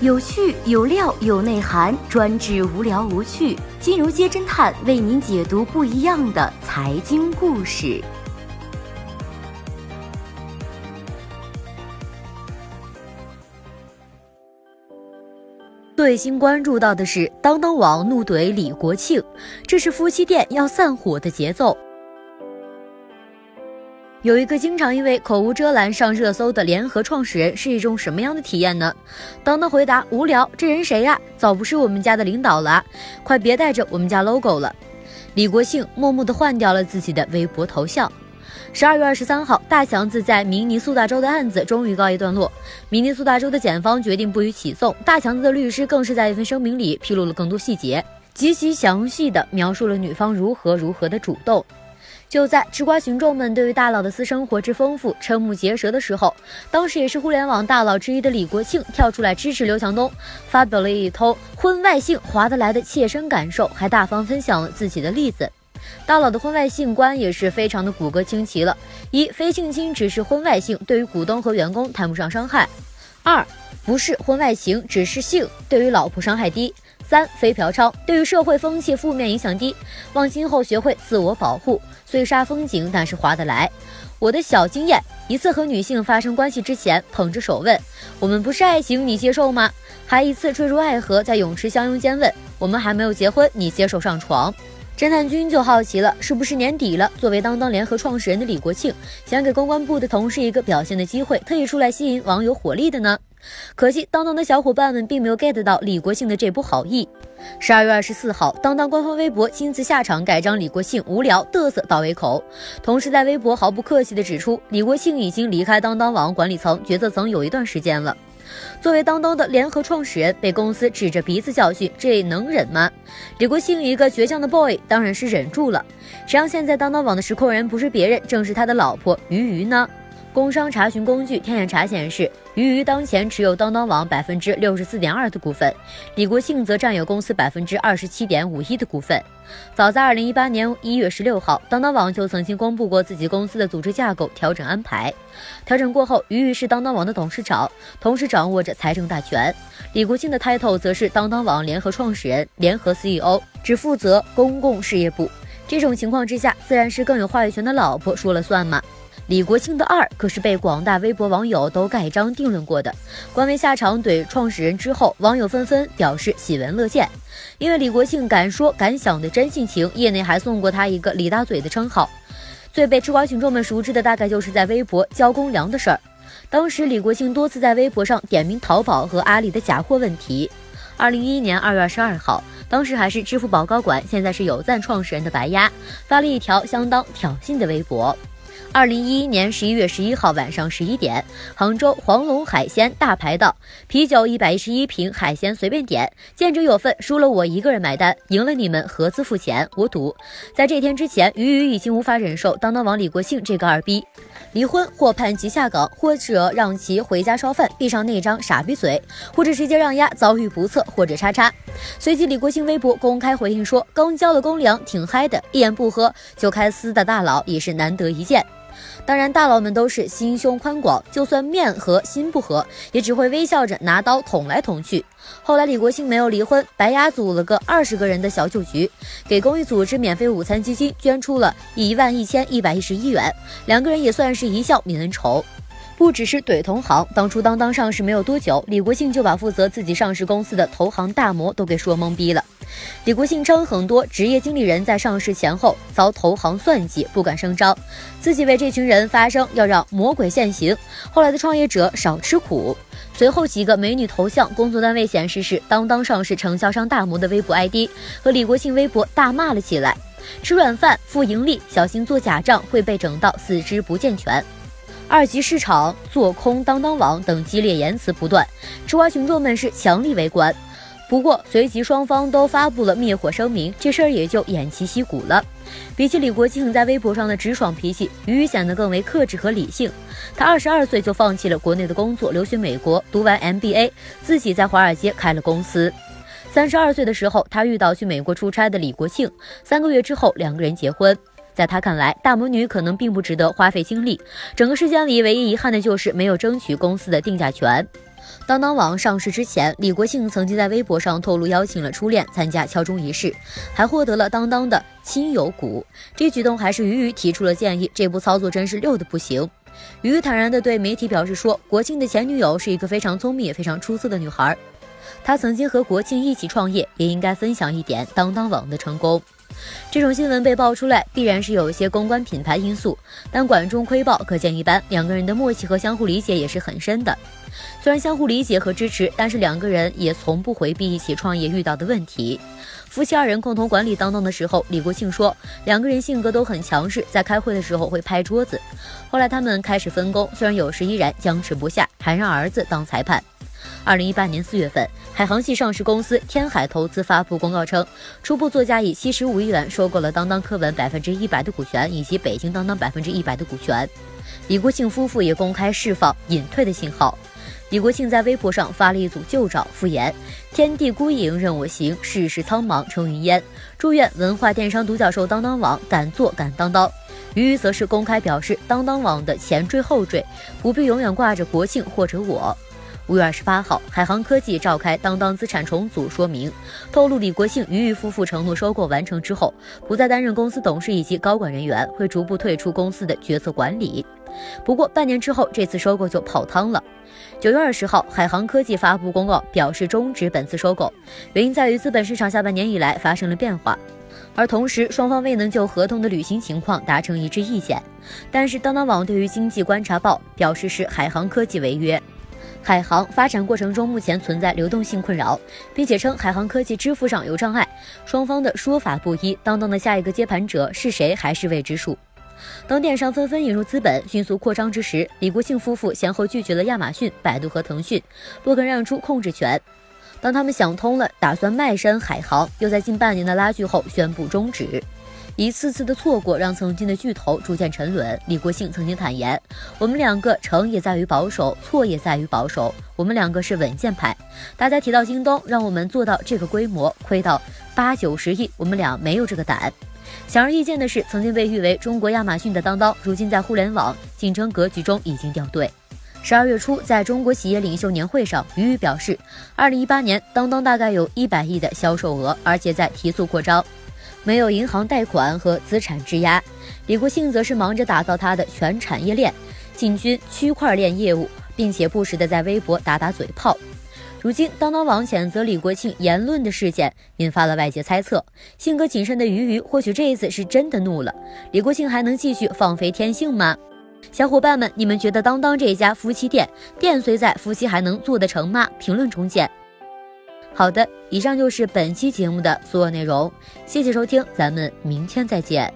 有趣有料有内涵，专治无聊无趣。金融街侦探为您解读不一样的财经故事。最新关注到的是，当当网怒怼李国庆，这是夫妻店要散伙的节奏。有一个经常因为口无遮拦上热搜的联合创始人是一种什么样的体验呢？当他回答：无聊，这人谁呀？早不是我们家的领导了，快别带着我们家 logo 了。李国庆默默地换掉了自己的微博头像。十二月二十三号，大强子在明尼苏达州的案子终于告一段落，明尼苏达州的检方决定不予起诉。大强子的律师更是在一份声明里披露了更多细节，极其详细地描述了女方如何如何的主动。就在吃瓜群众们对于大佬的私生活之丰富瞠目结舌的时候，当时也是互联网大佬之一的李国庆跳出来支持刘强东，发表了一通婚外性划得来的切身感受，还大方分享了自己的例子。大佬的婚外性观也是非常的骨骼清奇了：一、非性侵只是婚外性，对于股东和员工谈不上伤害；二、不是婚外情，只是性，对于老婆伤害低。三非嫖娼，对于社会风气负面影响低，望今后学会自我保护。虽煞风景，但是划得来。我的小经验，一次和女性发生关系之前，捧着手问：“我们不是爱情，你接受吗？”还一次坠入爱河，在泳池相拥间问：“我们还没有结婚，你接受上床？”侦探君就好奇了，是不是年底了？作为当当联合创始人的李国庆，想给公关部的同事一个表现的机会，特意出来吸引网友火力的呢？可惜当当的小伙伴们并没有 get 到李国庆的这波好意。十二月二十四号，当当官方微博亲自下场盖章，李国庆无聊嘚瑟倒胃口，同时在微博毫不客气地指出，李国庆已经离开当当网管理层决策层有一段时间了。作为当当的联合创始人，被公司指着鼻子教训，这能忍吗？李国庆一个倔强的 boy，当然是忍住了。谁让现在当当网的实控人不是别人，正是他的老婆鱼鱼呢？工商查询工具天眼查显示，鱼鱼当前持有当当网百分之六十四点二的股份，李国庆则占有公司百分之二十七点五一的股份。早在二零一八年一月十六号，当当网就曾经公布过自己公司的组织架构调整安排。调整过后，鱼鱼是当当网的董事长，同时掌握着财政大权。李国庆的 title 则是当当网联合创始人、联合 CEO，只负责公共事业部。这种情况之下，自然是更有话语权的老婆说了算嘛。李国庆的二可是被广大微博网友都盖章定论过的。官微下场怼创始人之后，网友纷纷表示喜闻乐见，因为李国庆敢说敢想的真性情，业内还送过他一个“李大嘴”的称号。最被吃瓜群众们熟知的，大概就是在微博交公粮的事儿。当时李国庆多次在微博上点名淘宝和阿里的假货问题。二零一一年二月二十二号，当时还是支付宝高管，现在是有赞创始人的白鸭发了一条相当挑衅的微博。二零一一年十一月十一号晚上十一点，杭州黄龙海鲜大排档啤酒一百一十一瓶，海鲜随便点，见者有份，输了我一个人买单，赢了你们合资付钱。我赌，在这天之前，鱼鱼已经无法忍受当当网李国庆这个二逼，离婚或判其下岗，或者让其回家烧饭，闭上那张傻逼嘴，或者直接让丫遭遇不测，或者叉叉。随即，李国庆微博公开回应说，刚交了公粮，挺嗨的，一言不合就开撕的大佬也是难得一见。当然，大佬们都是心胸宽广，就算面和心不和，也只会微笑着拿刀捅来捅去。后来李国庆没有离婚，白牙组了个二十个人的小酒局，给公益组织免费午餐基金捐出了一万一千一百一十一元，两个人也算是一笑泯恩仇。不只是怼同行，当初当当上市没有多久，李国庆就把负责自己上市公司的投行大魔都给说懵逼了。李国庆称，很多职业经理人在上市前后遭投行算计，不敢声张，自己为这群人发声，要让魔鬼现形。后来的创业者少吃苦。随后几个美女头像、工作单位显示是当当上市承销商大魔的微博 ID 和李国庆微博大骂了起来：“吃软饭，负盈利，小心做假账会被整到四肢不健全。”二级市场做空当当网等激烈言辞不断，吃瓜群众们是强力围观。不过随即双方都发布了灭火声明，这事儿也就偃旗息鼓了。比起李国庆在微博上的直爽脾气，鱼鱼显得更为克制和理性。他二十二岁就放弃了国内的工作，留学美国读完 MBA，自己在华尔街开了公司。三十二岁的时候，他遇到去美国出差的李国庆，三个月之后两个人结婚。在他看来，大魔女可能并不值得花费精力。整个事件里唯一遗憾的就是没有争取公司的定价权。当当网上市之前，李国庆曾经在微博上透露邀请了初恋参加敲钟仪式，还获得了当当的亲友股。这举动还是鱼鱼提出了建议，这步操作真是溜的不行。鱼鱼坦然地对媒体表示说，国庆的前女友是一个非常聪明也非常出色的女孩，她曾经和国庆一起创业，也应该分享一点当当网的成功。这种新闻被爆出来，必然是有一些公关品牌因素，但管中窥豹可见一斑。两个人的默契和相互理解也是很深的。虽然相互理解和支持，但是两个人也从不回避一起创业遇到的问题。夫妻二人共同管理当当的时候，李国庆说，两个人性格都很强势，在开会的时候会拍桌子。后来他们开始分工，虽然有时依然僵持不下，还让儿子当裁判。二零一八年四月份，海航系上市公司天海投资发布公告称，初步作价以七十五亿元收购了当当科文百分之一百的股权，以及北京当当百分之一百的股权。李国庆夫妇也公开释放隐退的信号。李国庆在微博上发了一组旧照，敷衍：“天地孤影任我行，世事苍茫成云烟。祝愿文化电商独角兽当当网敢做敢当当。”鱼鱼则是公开表示，当当网的前缀后缀不必永远挂着国庆或者我。五月二十八号，海航科技召开当当资产重组说明，透露李国庆、俞渝夫妇承诺收购完成之后，不再担任公司董事以及高管人员，会逐步退出公司的决策管理。不过半年之后，这次收购就泡汤了。九月二十号，海航科技发布公告，表示终止本次收购，原因在于资本市场下半年以来发生了变化，而同时双方未能就合同的履行情况达成一致意见。但是当当网对于经济观察报表示是海航科技违约。海航发展过程中目前存在流动性困扰，并且称海航科技支付上有障碍，双方的说法不一。当当的下一个接盘者是谁还是未知数。当电商纷纷引入资本、迅速扩张之时，李国庆夫妇先后拒绝了亚马逊、百度和腾讯，不肯让出控制权。当他们想通了，打算卖身海航，又在近半年的拉锯后宣布终止。一次次的错过，让曾经的巨头逐渐沉沦。李国庆曾经坦言：“我们两个成也在于保守，错也在于保守。我们两个是稳健派。大家提到京东，让我们做到这个规模，亏到八九十亿，我们俩没有这个胆。”显而易见的是，曾经被誉为中国亚马逊的当当，如今在互联网竞争格局中已经掉队。十二月初，在中国企业领袖年会上，俞渝表示，二零一八年当当大概有一百亿的销售额，而且在提速扩张。没有银行贷款和资产质押，李国庆则是忙着打造他的全产业链，进军区块链业务，并且不时的在微博打打嘴炮。如今，当当网谴责李国庆言论的事件引发了外界猜测，性格谨慎的鱼鱼或许这一次是真的怒了。李国庆还能继续放飞天性吗？小伙伴们，你们觉得当当这家夫妻店店虽在，夫妻还能做得成吗？评论中见。好的，以上就是本期节目的所有内容，谢谢收听，咱们明天再见。